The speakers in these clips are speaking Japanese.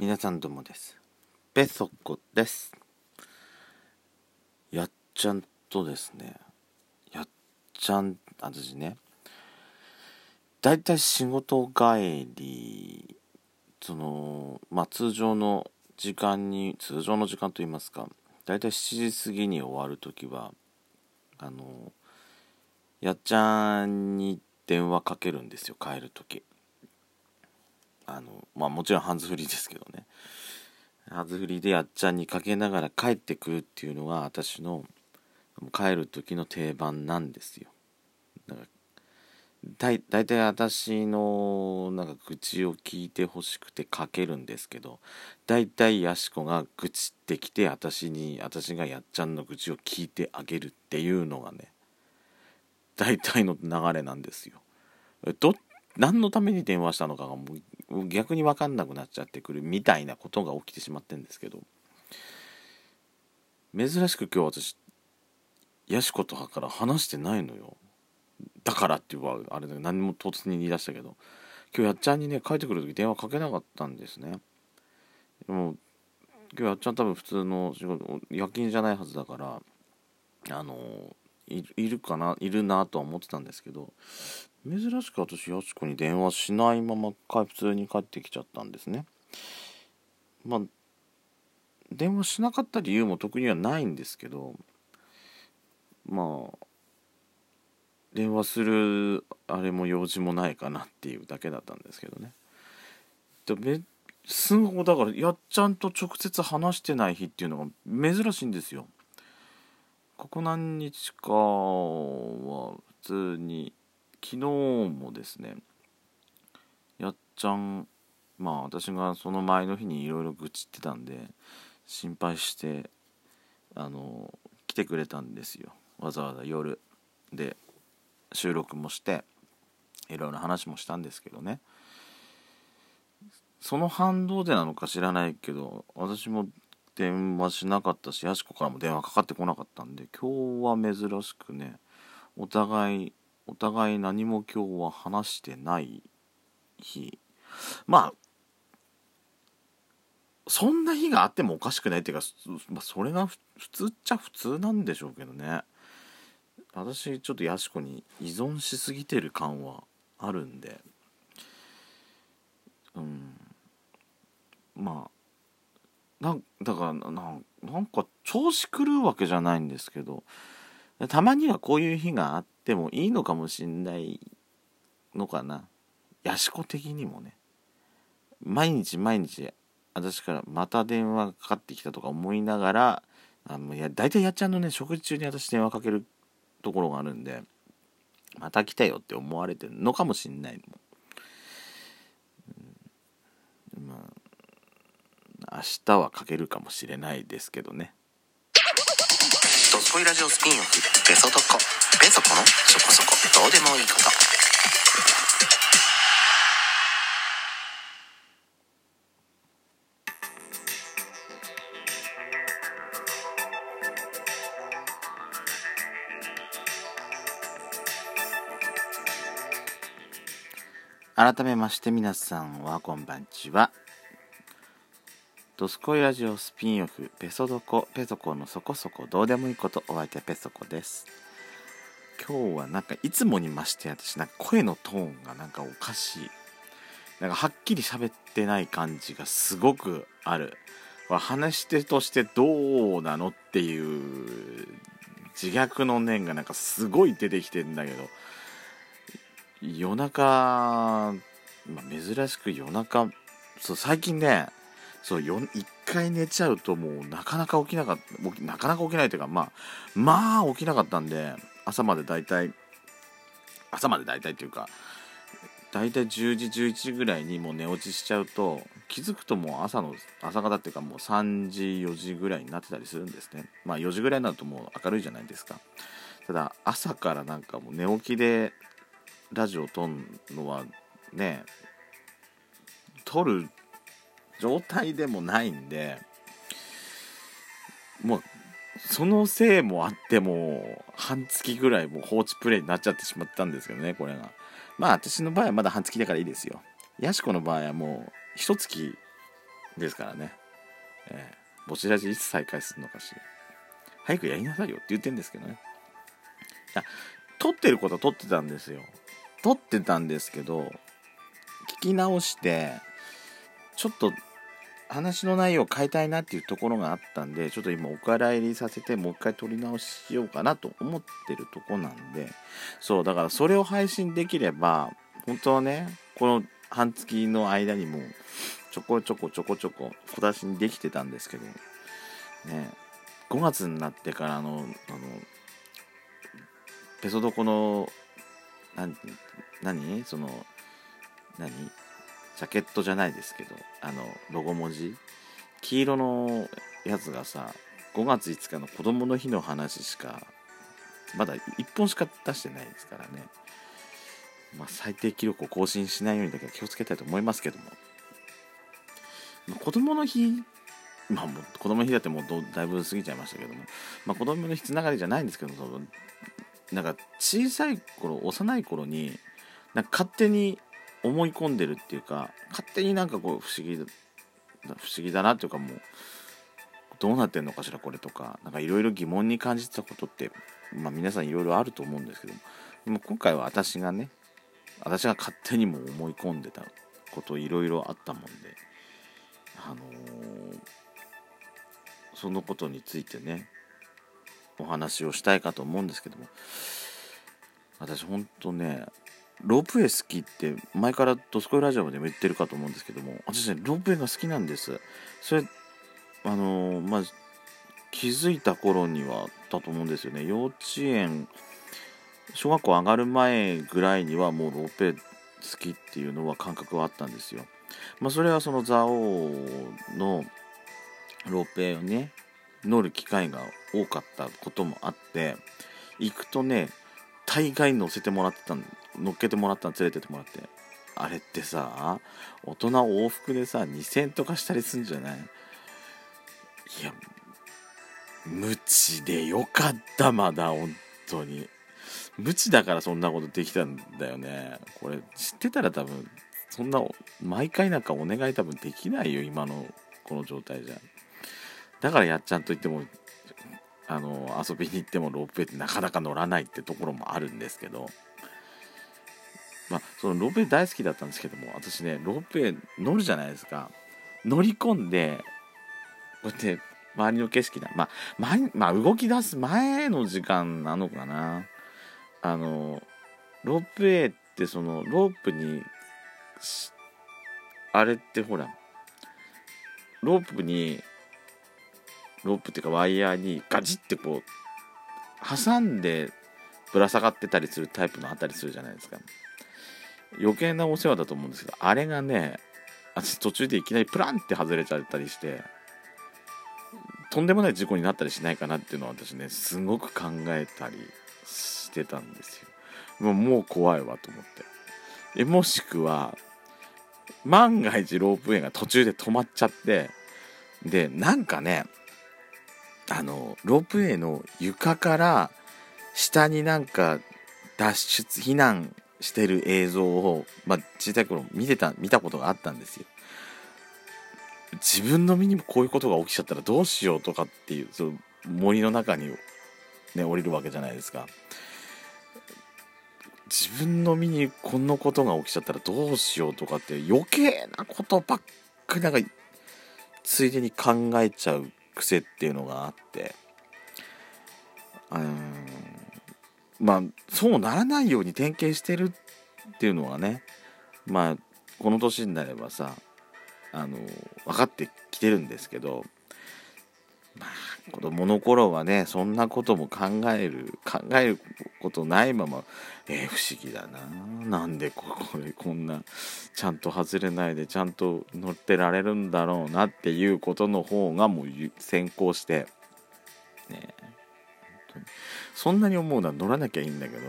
皆さんどうもです。ペソコです。やっちゃんとですね。やっちゃん私ね。だいたい仕事帰りそのまあ通常の時間に通常の時間といいますかだいたい7時過ぎに終わる時はあのやっちゃんに電話かけるんですよ帰る時。あのまあもちろんハンズフリーですけどねハンズフリーでやっちゃんにかけながら帰ってくるっていうのが私の帰る時の定番なんですよだから大体私のなんか愚痴を聞いてほしくてかけるんですけど大体やしこが愚痴ってきて私に私がやっちゃんの愚痴を聞いてあげるっていうのがね大体の流れなんですよ。ど何のために電話したのかがもう逆に分かんなくなっちゃってくるみたいなことが起きてしまってんですけど珍しく今日私ヤシコとはから話してないのよ。だからっていうあれだ何も突然言い出したけど。今日やっちゃんにね帰ってくる時電話かけなかったんですね。でも今日やっちゃん多分普通の仕事夜勤じゃないはずだからあのいるかないるなとは思ってたんですけど珍しく私やしこに電話しないまま普通に帰ってきちゃったんですね。まあ電話しなかった理由も特にはないんですけどまあ電話するあれも用事もないかなっていうだけだったんですけどね。ですごだからやっちゃんと直接話してない日っていうのが珍しいんですよ。ここ何日かは普通に昨日もですねやっちゃんまあ私がその前の日にいろいろ愚痴ってたんで心配してあの来てくれたんですよ。わざわざ夜で収録もしていろいろ話もしたんですけどね。その反動でなのか知らないけど私も電話しなかったしやしこからも電話かかってこなかったんで今日は珍しくねお互いお互い何も今日は話してない日。まあそんな日があってもおかしくないっていうか、ま、それが普通っちゃ普通なんでしょうけどね。私ちょっとやしこに依存しすぎてる感はあるんで。うん。まあなだからななんか調子狂うわけじゃないんですけどたまにはこういう日があってもいいのかもしんないのかな。やしこ的にもね。毎日毎日私からまた電話かかってきたとか思いながらあもうや大体やっちゃんのね食事中に私電話かけるところがあるんでまた来たよって思われてるのかもしんないの、うん、まあ明日はかけるかもしれないですけどね。ドスコイラジオスピンオフペソドコ。ペソコのそこそこ。どうでもいいこと。改めまして皆さんはこんばんちは。ドスコイラジオスピンオフペソドコペソコのそこそこどうでもいいことお相手はペソコです。今日はなんかいつもに増して私なんか声のトーンがなんかおかしい。なんかはっきり喋ってない感じがすごくある。話し手としてどうなのっていう自虐の念がなんかすごい出てきてんだけど。夜中、まあ、珍しく夜中そう最近ねそう一回寝ちゃうともうなかなか起きなかったなかなか起きないというかまあまあ起きなかったんで朝まで大体朝まで大体っていうか大体10時11時ぐらいにもう寝落ちしちゃうと気づくともう朝の朝方っていうかもう3時4時ぐらいになってたりするんですね。まあ4時ぐらいになるともう明るいじゃないですか。ただ朝からなんかもう寝起きでラジオを撮るのはね撮る状態でもないんでもうそのせいもあっても半月ぐらいもう放置プレイになっちゃってしまったんですけどねこれが。まあ私の場合はまだ半月だからいいですよ。やしこの場合はもう一月ですからね、えー、ぼちらじいつ再開するのかし早くやりなさいよって言ってんですけどね。いや撮ってることは撮ってたんですよ。撮ってたんですけど聞き直してちょっと話の内容を変えたいなっていうところがあったんでちょっと今お蔵入りさせてもう一回撮り直ししようかなと思ってるとこなんでそうだからそれを配信できれば本当はねこの半月の間にもちょこちょこちょこちょこ小出しにできてたんですけどね5月になってからのあのペソドコの何何？その何？ジャケットじゃないですけどあのロゴ文字。黄色のやつがさ5月5日の子供の日の話しかまだ1本しか出してないですからね、まあ、最低記録を更新しないようにだけは気をつけたいと思いますけども、まあ、子供の日まあもう子供の日だってもうだいぶ過ぎちゃいましたけども、まあ、子供の日つながりじゃないんですけどなんか小さい頃幼い頃になんか勝手に思い込んでるっていうか勝手になんかこう不思議だ不思議だなっていうかもうどうなってんのかしらこれとか何かいろいろ疑問に感じてたことって、まあ、皆さんいろいろあると思うんですけどもでも今回は私がね私が勝手にも思い込んでたこといろいろあったもんであのー、そのことについてねお話をしたいかと思うんですけども私ほんとねロープウェイ好きって前からドスコイラジオでも言ってるかと思うんですけども私ねロープウェイが好きなんです。それあのー、まあ気づいた頃にはだと思うんですよね。幼稚園小学校上がる前ぐらいにはもうロープウェイ好きっていうのは感覚はあったんですよ。まあそれはその蔵王のロープウェイをね乗る機会が多かったこともあって行くとね大概乗せてもらってたん乗っけてもらったの連れてってもらって。あれってさ大人往復でさ2000とかしたりすんじゃない？いや無知でよかったまだ本当に。無知だからそんなことできたんだよね。これ知ってたら多分そんな毎回なんかお願い多分できないよ今のこの状態じゃ。だからやっちゃんと言ってもあの遊びに行ってもロープウェイってなかなか乗らないってところもあるんですけど。まあそのロープウェイ大好きだったんですけども私ねロープウェイ乗るじゃないですか。乗り込んでこうやって周りの景色だまあ、前まあ、動き出す前の時間なのかな。あのロープウェイってそのロープにあれってほらロープにロープっていうかワイヤーにガチってこう挟んでぶら下がってたりするタイプのあったりするじゃないですか。余計なお世話だと思うんですけどあれがね私途中でいきなりプランって外れちゃったりしてとんでもない事故になったりしないかなっていうのは私ねすごく考えたりしてたんですよ。もうもう怖いわと思って。もしくは万が一ロープウェイが途中で止まっちゃってでなんかねあのロープウェイの床から下になんか脱出避難してる映像を、まあ、小さい頃見てた見たことがあったんですよ。自分の身にもこういうことが起きちゃったらどうしようとかっていうその森の中にね降りるわけじゃないですか。自分の身にこんなことが起きちゃったらどうしようとかって余計なことばっかりなんかついでに考えちゃう癖っていうのがあってうんまあそうならないように点検してるっていうのはねまあこの年になればさあの分かってきてるんですけどまあ子供の頃はねそんなことも考える考えることないままえー、不思議だな。なんでこここんなちゃんと外れないでちゃんと乗ってられるんだろうなっていうことの方がもう先行してねそんなに思うのは乗らなきゃいいんだけど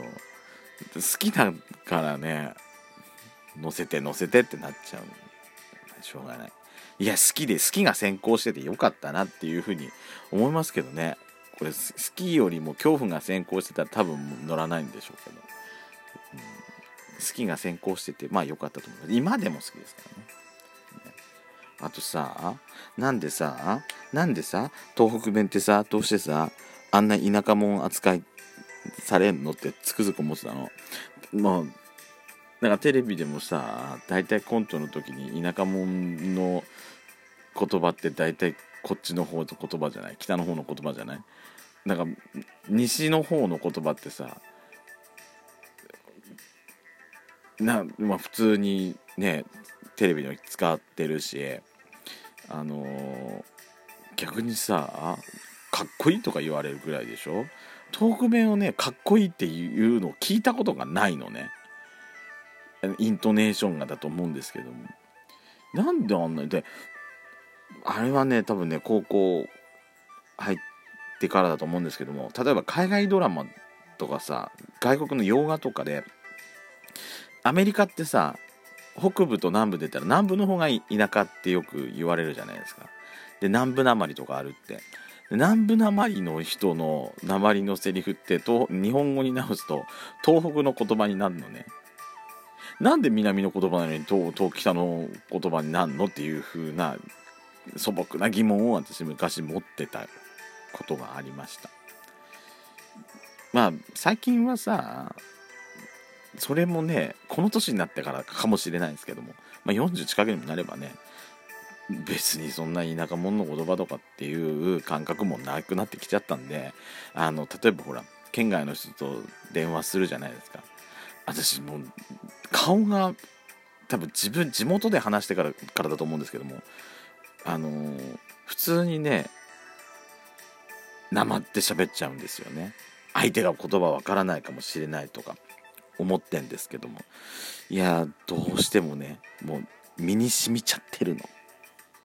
好きだからね乗せて乗せてってなっちゃうしょうがない。いや好きで好きが先行しててよかったなっていうふうに思いますけどね。これ好きよりも恐怖が先行してたら多分乗らないんでしょうけど、うん、好きが先行しててまあ良かったと思います。今でも好きですからね。あとさなんでさなんでさ東北弁ってさどうしてさあんな田舎者扱いされんのってつくづく思ってたの。もうなんかテレビでもさ大体コントの時に田舎者の言葉って大体こっちの方の言葉じゃない？北の方の言葉じゃない？なんか西の方の言葉ってさな、まあ、普通にねテレビに使ってるしあのー逆にさかっこいいとか言われるぐらいでしょ？トーク弁をねかっこいいっていうのを聞いたことがないのね。イントネーションがだと思うんですけども。なんであんなにであれはね多分ね高校入ってからだと思うんですけども。例えば海外ドラマとかさ外国の洋画とかでアメリカってさ北部と南部で言ったら南部の方が田舎ってよく言われるじゃないですか。で南部なまりとかあるって。南部なまりの人のなまりのセリフってと日本語に直すと東北の言葉になるのね？なんで南の言葉なのに東東北の言葉になるのっていう風な素朴な疑問を私昔持ってたことがありました。まあ最近はさそれもねこの年になってからかもしれないんですけども、まあ、40近くにもなればね別にそんな田舎者の言葉とかっていう感覚もなくなってきちゃったんであの例えばほら県外の人と電話するじゃないですか。私もう顔が多分自分地元で話してからからだと思うんですけどもあのー普通にねなまって喋っちゃうんですよね。相手が言葉わからないかもしれないとか思ってんですけども。いやどうしてもねもう身に染みちゃってるの。